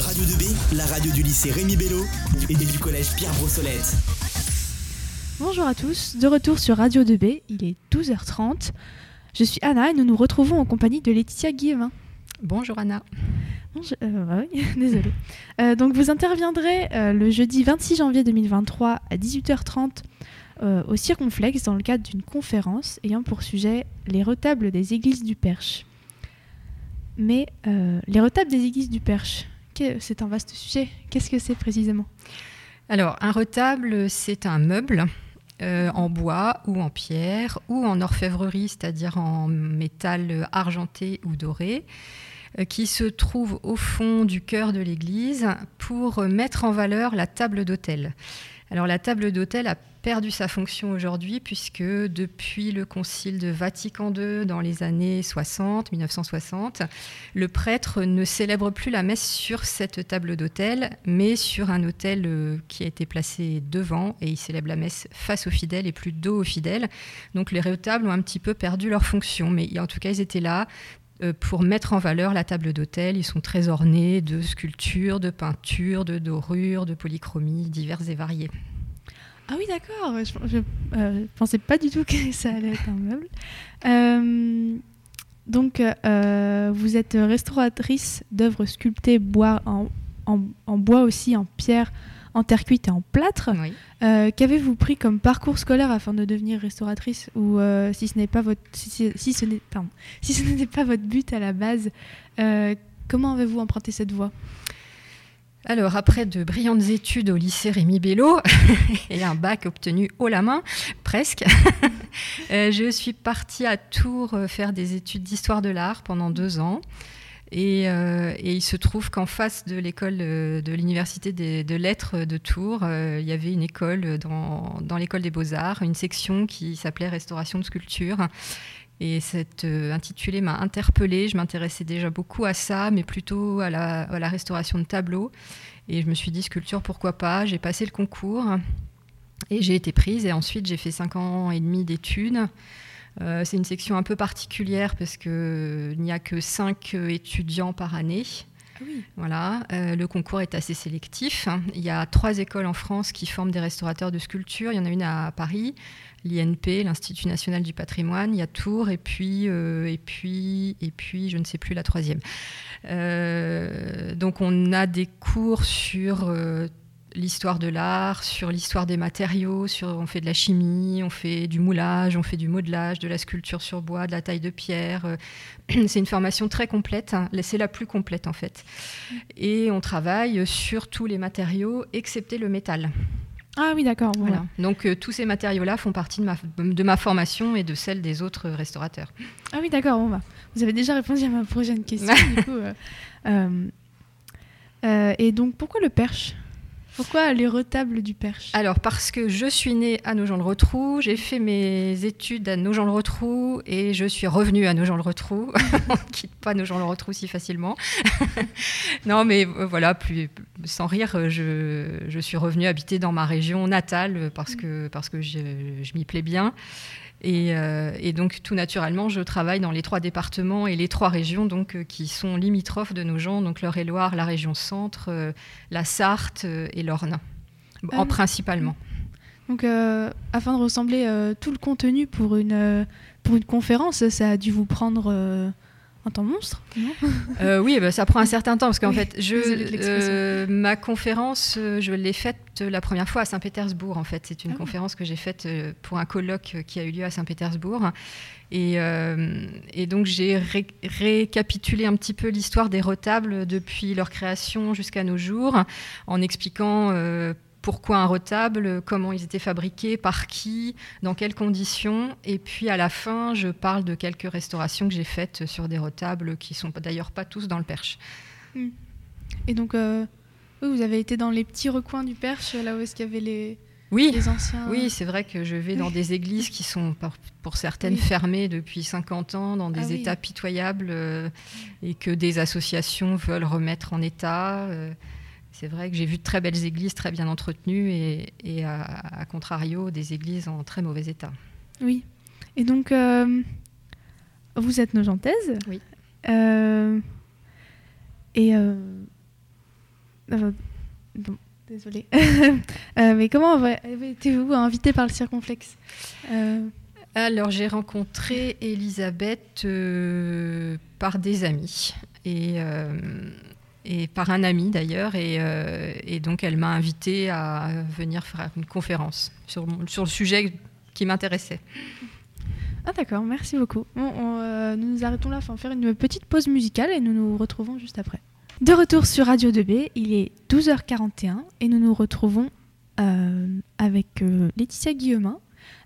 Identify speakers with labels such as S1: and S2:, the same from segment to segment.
S1: Radio 2B, la radio du lycée Rémi Bello et du collège Pierre Brossolette.
S2: Bonjour à tous, de retour sur Radio 2B, il est 12h30. Je suis Anna et nous nous retrouvons en compagnie de Laetitia Guillemin.
S3: Bonjour Anna.
S2: Bonjour, euh, bah oui, désolée. Euh, donc vous interviendrez euh, le jeudi 26 janvier 2023 à 18h30 euh, au Circonflexe dans le cadre d'une conférence ayant pour sujet les retables des églises du Perche. Mais euh, les retables des églises du Perche, c'est un vaste sujet. Qu'est-ce que c'est précisément?
S3: Alors, un retable, c'est un meuble euh, en bois ou en pierre ou en orfèvrerie, c'est-à-dire en métal argenté ou doré, euh, qui se trouve au fond du cœur de l'église pour mettre en valeur la table d'autel. Alors la table d'autel a perdu sa fonction aujourd'hui puisque depuis le concile de Vatican II dans les années 60, 1960, le prêtre ne célèbre plus la messe sur cette table d'autel, mais sur un autel euh, qui a été placé devant et il célèbre la messe face aux fidèles et plus dos aux fidèles. Donc les retables ont un petit peu perdu leur fonction, mais en tout cas ils étaient là pour mettre en valeur la table d'autel. Ils sont très ornés de sculptures, de peintures, de dorures, de polychromies diverses et variées.
S2: Ah oui, d'accord. Je, je euh, pensais pas du tout que ça allait être un meuble. Euh, donc, euh, vous êtes restauratrice d'œuvres sculptées bois en bois aussi, en pierre, en terre cuite et en plâtre.
S3: Oui.
S2: Euh, Qu'avez-vous pris comme parcours scolaire afin de devenir restauratrice Ou euh, si ce n'est pas votre, si, ce n'est si ce n'était pas votre but à la base, euh, comment avez-vous emprunté cette voie?
S3: Alors, après de brillantes études au lycée Rémi Bello et un bac obtenu haut la main, presque, je suis partie à Tours faire des études d'histoire de l'art pendant deux ans. Et, euh, et il se trouve qu'en face de l'école euh, de l'université des- de lettres de Tours, euh, il y avait une école dans, l'école des beaux-arts, une section qui s'appelait restauration de sculpture. Et cet intitulé m'a interpellée. Je m'intéressais déjà beaucoup à ça, mais plutôt à la, à la restauration de tableaux. Et je me suis dit, sculpture, pourquoi pas? J'ai passé le concours et j'ai été prise. Et ensuite, j'ai fait cinq ans et demi d'études. Euh, c'est une section un peu particulière parce qu'il n'y a que cinq euh, étudiants par année.
S2: oui.
S3: Voilà, euh, le concours est assez sélectif. Il y a trois écoles en France qui forment des restaurateurs de sculpture. Il y en a une à Paris, l'INP, l'Institut national du patrimoine. Il y a Tours et puis euh, et puis et puis je ne sais plus la troisième. Euh, donc on a des cours sur euh, l'histoire de l'art, sur l'histoire des matériaux, sur, on fait de la chimie, on fait du moulage, on fait du modelage, de la sculpture sur bois, de la taille de pierre. Euh, C'est une formation très complète, hein. c'est la plus complète en fait. Et on travaille sur tous les matériaux excepté le métal.
S2: Ah oui, d'accord. bon,
S3: Voilà. Donc euh, tous ces matériaux-là font partie de ma, de ma formation et de celle des autres restaurateurs.
S2: Ah oui, d'accord. Bon, bah, vous avez déjà répondu à ma prochaine question. du coup, euh, et donc, pourquoi le perche? Pourquoi les retables du perche?
S3: Alors, parce que je suis née à Nogent-le-Rotrou, j'ai fait mes études à Nogent-le-Rotrou et je suis revenue à Nogent-le-Rotrou. On ne quitte pas Nogent-le-Rotrou si facilement. non, mais voilà, sans rire, je, suis revenue habiter dans ma région natale parce que, parce que je m'y plais bien. Et, euh, et donc, tout naturellement, je travaille dans les trois départements et les trois régions donc, euh, qui sont limitrophes de nos gens, donc l'Eure-et-Loire, la région centre, euh, la Sarthe et l'Orne, en principalement.
S2: Donc, euh, afin de ressembler tout le contenu pour une, pour une conférence, ça a dû vous prendre un temps monstre, non
S3: Euh, oui, eh ben, ça prend un certain temps parce qu'en
S2: Oui,
S3: fait, je, euh, ma conférence, euh, je l'ai faite la première fois à Saint-Pétersbourg. En fait, c'est une
S2: Ah oui.
S3: conférence que j'ai faite pour un colloque qui a eu lieu à Saint-Pétersbourg. Et, euh, et donc j'ai ré- récapitulé un petit peu l'histoire des retables depuis leur création jusqu'à nos jours, en expliquant pourquoi un retable, comment ils étaient fabriqués, par qui, dans quelles conditions. Et puis à la fin, je parle de quelques restaurations que j'ai faites sur des retables qui sont d'ailleurs pas tous dans le Perche.
S2: Et donc, euh, vous avez été dans les petits recoins du perche, là où est-ce qu'il y avait les,
S3: Oui,
S2: les anciens.
S3: oui, c'est vrai que je vais dans des églises qui sont pour certaines
S2: Oui.
S3: fermées depuis 50 ans, dans des
S2: Ah oui.
S3: états pitoyables, euh, et que des associations veulent remettre en état. euh, c'est vrai que j'ai vu de très belles églises très bien entretenues et, et à, à contrario des églises en très mauvais état.
S2: Oui. Et donc, euh, vous êtes nogentaise
S3: Oui.
S2: Euh, et euh, bon, désolée. mais comment avez-vous invité par le circonflexe
S3: Alors, j'ai rencontré Elisabeth par des amis. Et et par un ami d'ailleurs. Euh, et, donc, elle m'a invité à venir faire une conférence sur, le sujet qui m'intéressait.
S2: Ah d'accord, merci beaucoup. Euh, nous nous arrêtons là, pour faire une petite pause musicale et nous nous retrouvons juste après. De retour sur Radio 2B, il est 12h41 et nous nous retrouvons euh, avec Laetitia Guillaumin,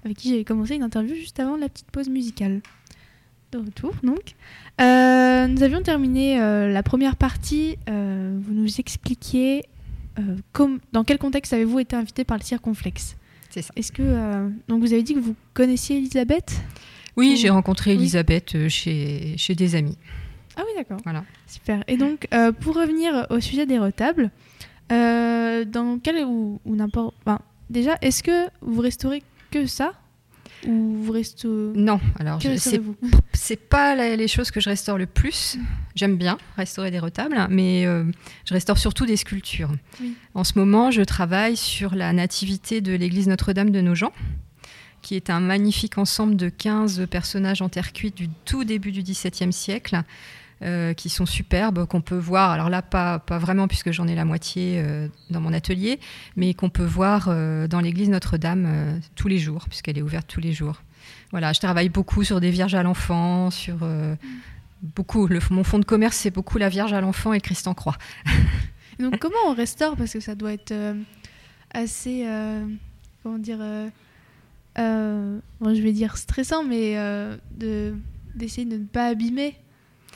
S2: avec qui j'avais commencé une interview juste avant la petite pause musicale. De retour donc. Euh, nous avions terminé euh, la première partie. Euh, vous nous expliquiez dans quel contexte avez-vous été invité par le circonflexe
S3: C'est ça.
S2: Est-ce que donc vous avez dit que vous connaissiez Elisabeth
S3: Oui, j'ai rencontré Elisabeth chez, chez des amis.
S2: Ah oui, d'accord. Voilà. Super. Et donc, pour revenir au sujet des retables, dans quel ou, ou n'importe. déjà, est-ce que vous restaurez que ça ou vous restez
S3: Non, alors c'est pas les choses que je restaure le plus. J'aime bien restaurer des retables, mais euh, je restaure surtout des sculptures. En ce moment, je travaille sur la nativité de l'église Notre-Dame de Nogent, qui est un magnifique ensemble de 15 personnages en terre cuite du tout début du XVIIe siècle. Euh, qui sont superbes, qu'on peut voir, alors là pas, pas vraiment puisque j'en ai la moitié euh, dans mon atelier, mais qu'on peut voir euh, dans l'église Notre-Dame tous les jours, puisqu'elle est ouverte tous les jours. Voilà, je travaille beaucoup sur des vierges à l'enfant, sur beaucoup, mon fonds de commerce c'est beaucoup la Vierge à l'enfant et le Christ en croix.
S2: Donc comment on restaure Parce que ça doit être assez, comment dire, bon, je vais dire stressant, mais de d'essayer de ne pas abîmer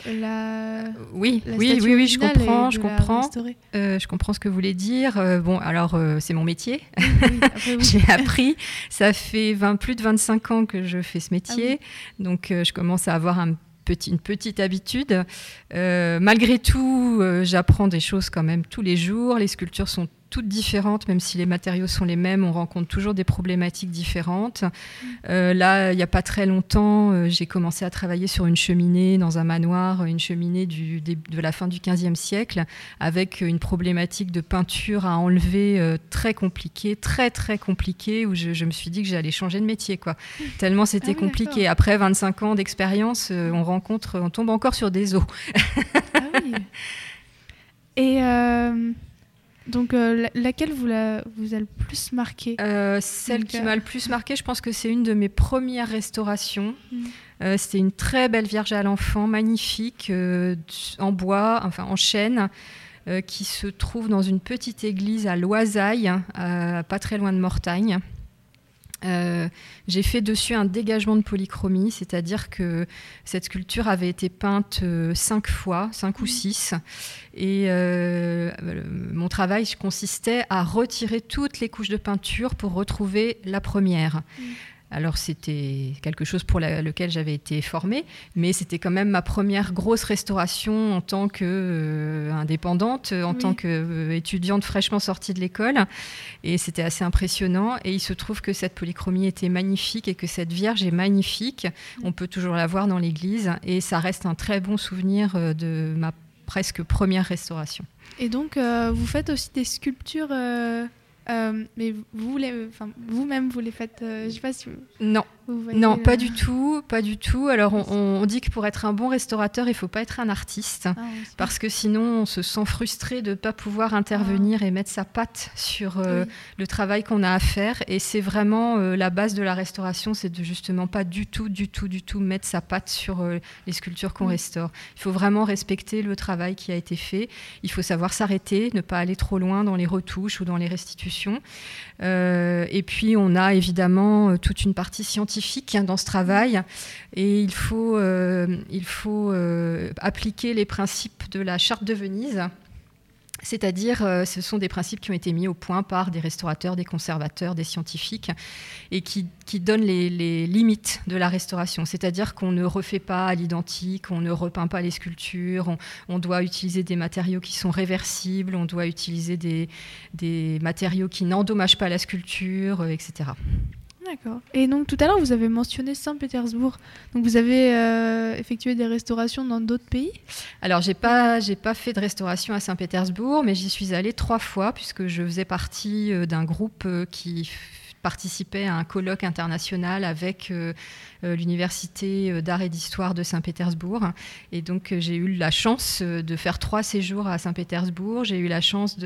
S2: la,
S3: oui, oui, oui, oui, je comprends, je comprends. Euh, je comprends ce que vous voulez dire. Euh, bon, alors euh, c'est mon métier. J'ai appris. Ça fait 20, plus de 25 ans que je fais ce métier, ah donc je commence à avoir un petit, une petite habitude. malgré tout, j'apprends des choses quand même tous les jours. Les sculptures sont toutes différentes, même si les matériaux sont les mêmes, on rencontre toujours des problématiques différentes. Euh, là, il n'y a pas très longtemps, euh, j'ai commencé à travailler sur une cheminée dans un manoir, une cheminée du, de la fin du XVe siècle, avec une problématique de peinture à enlever euh, très compliquée, très très compliquée, où je, me suis dit que j'allais changer de métier, quoi. Tellement c'était ah compliqué. Après 25 ans d'expérience, on rencontre, on tombe encore sur des os. ah oui.
S2: Et donc, euh, laquelle vous, la, vous a le plus marqué
S3: euh, Celle qui m'a le plus marqué, je pense que c'est une de mes premières restaurations. Mm. Euh, c'était une très belle Vierge à l'enfant, magnifique, en bois, enfin en chêne, qui se trouve dans une petite église à Loisaille, pas très loin de Mortagne. Euh, j'ai fait dessus un dégagement de polychromie, c'est-à-dire que cette sculpture avait été peinte euh, cinq fois, cinq ou mmh. six, et euh, mon travail consistait à retirer toutes les couches de peinture pour retrouver la première. Mmh. Alors c'était quelque chose pour lequel j'avais été formée, mais c'était quand même ma première grosse restauration en tant qu'indépendante, euh, en tant qu'étudiante fraîchement sortie de l'école. Et c'était assez impressionnant. Et il se trouve que cette polychromie était magnifique et que cette Vierge est magnifique. On peut toujours la voir dans l'église et ça reste un très bon souvenir euh, de ma presque première restauration.
S2: Et donc, euh, vous faites aussi des sculptures euh, mais vous, vous-même, vous les faites, euh, je sais pas si
S3: Non, non, pas du tout, pas du tout. Alors, on, dit que pour être un bon restaurateur, il faut pas être un artiste, ah, parce que sinon, on se sent frustré de ne pas pouvoir intervenir et mettre sa patte sur euh, le travail qu'on a à faire. Et c'est vraiment la base de la restauration, c'est de justement pas du tout, du tout, du tout mettre sa patte sur les sculptures qu'on restaure. Il faut vraiment respecter le travail qui a été fait. Il faut savoir s'arrêter, ne pas aller trop loin dans les retouches ou dans les restitutions euh, et puis on a évidemment euh, toute une partie scientifique hein, dans ce travail et il faut, euh, faut appliquer les principes de la charte de Venise c'est-à-dire, euh, ce sont des principes qui ont été mis au point par des restaurateurs, des conservateurs, des scientifiques, et qui, donnent les, limites de la restauration. C'est-à-dire qu'on ne refait pas à l'identique, on ne repeint pas les sculptures, on, doit utiliser des matériaux qui sont réversibles, on doit utiliser des, matériaux qui n'endommagent pas la sculpture, euh, etc.
S2: D'accord. Et donc tout à l'heure, vous avez mentionné Saint-Pétersbourg. Donc vous avez euh, effectué des restaurations dans d'autres pays?
S3: Alors j'ai pas pas fait de restauration à Saint-Pétersbourg, mais j'y suis allée trois fois puisque je faisais partie euh, d'un groupe euh, qui participait à un colloque international avec euh, euh, l'Université euh, d'art et d'histoire de Saint-Pétersbourg. Et donc j'ai eu la chance de faire trois séjours à Saint-Pétersbourg. J'ai eu la chance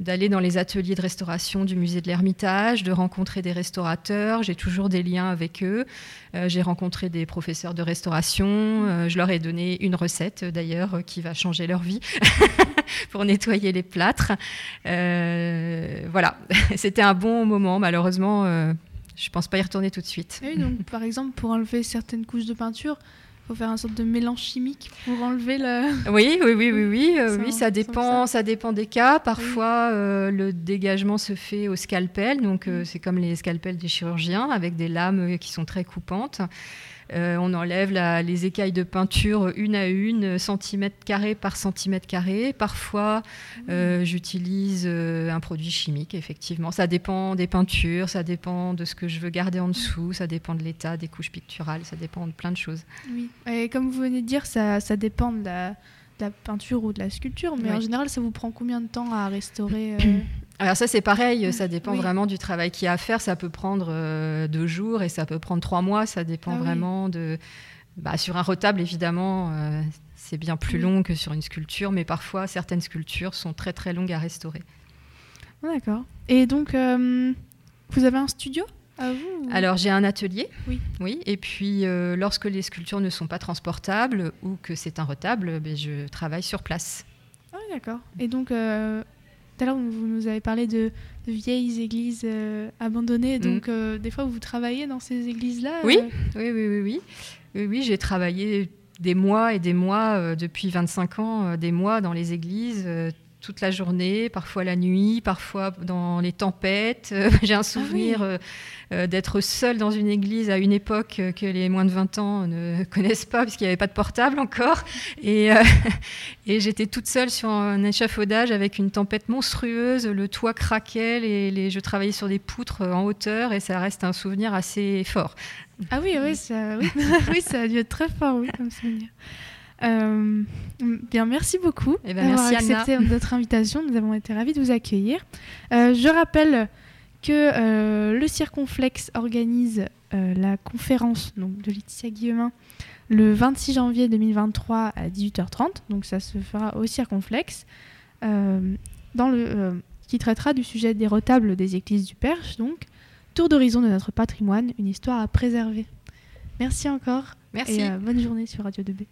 S3: d'aller dans les ateliers de restauration du musée de l'Ermitage, de rencontrer des restaurateurs. J'ai toujours des liens avec eux. j'ai rencontré des professeurs de restauration. je leur ai donné une recette d'ailleurs qui va changer leur vie pour nettoyer les plâtres. voilà, c'était un bon moment malheureusement euh, je pense pas y retourner tout de suite.
S2: Oui, donc par exemple, pour enlever certaines couches de peinture, il faut faire un sorte de mélange chimique pour enlever le.
S3: Oui, oui, oui, oui, oui, euh, oui ça dépend, ça. dépend des cas. Parfois, euh, le dégagement se fait au scalpel, donc c'est comme les scalpels des chirurgiens avec des lames qui sont très coupantes. Euh, on enlève les écailles de peinture une à une, centimètre carré par centimètre carré. Parfois, euh, j'utilise euh, un produit chimique, effectivement. Ça dépend des peintures, ça dépend de ce que je veux garder en dessous, ça dépend de l'état des couches picturales, ça dépend de plein de choses.
S2: Oui, et comme vous venez de dire, ça, dépend de la, peinture ou de la sculpture, mais en général, ça vous prend combien de temps à restaurer
S3: Alors ça c'est pareil, ça dépend vraiment du travail qu'il y a à faire. Ça peut prendre euh, deux jours et ça peut prendre trois mois. Ça dépend ah vraiment de. Bah, sur un retable évidemment, euh, c'est bien plus long que sur une sculpture, mais parfois certaines sculptures sont très très longues à restaurer.
S2: Ah, d'accord. Et donc euh, vous avez un studio? Vous
S3: Alors j'ai un atelier.
S2: Oui.
S3: Oui. Et puis lorsque les sculptures ne sont pas transportables ou que c'est un retable, ben, je travaille sur place.
S2: Ah d'accord. Et donc tout à l'heure, vous nous avez parlé de, vieilles églises euh, abandonnées. Mm. Donc, euh, des fois, vous travaillez dans ces églises-là
S3: oui. Euh oui, oui, oui, oui. Oui, oui, j'ai travaillé des mois et des mois, depuis 25 ans, des mois dans les églises, toute la journée, parfois la nuit, parfois dans les tempêtes. J'ai un ah souvenir euh, euh, d'être seule dans une église à une époque que les moins de 20 ans ne connaissent pas, puisqu'il n'y avait pas de portable encore. Et, euh, et j'étais toute seule sur un échafaudage avec une tempête monstrueuse, le toit craquait, les, je travaillais sur des poutres en hauteur, et ça reste un souvenir assez fort.
S2: Ah oui, oui, ça, oui. oui ça a dû être très fort, oui, comme souvenir. Euh, bien, merci beaucoup
S3: eh ben, d'avoir
S2: accepté notre invitation. Nous avons été ravis de vous accueillir. Euh, je rappelle que euh, le Circonflexe organise la conférence donc, de Laetitia Guillemin le 26 janvier 2023 à 18h30. Donc ça se fera au Circonflexe, dans le, qui traitera du sujet des retables des églises du Perche. Donc, tour d'horizon de notre patrimoine, une histoire à préserver. Merci encore.
S3: Merci.
S2: Et bonne journée sur Radio 2B.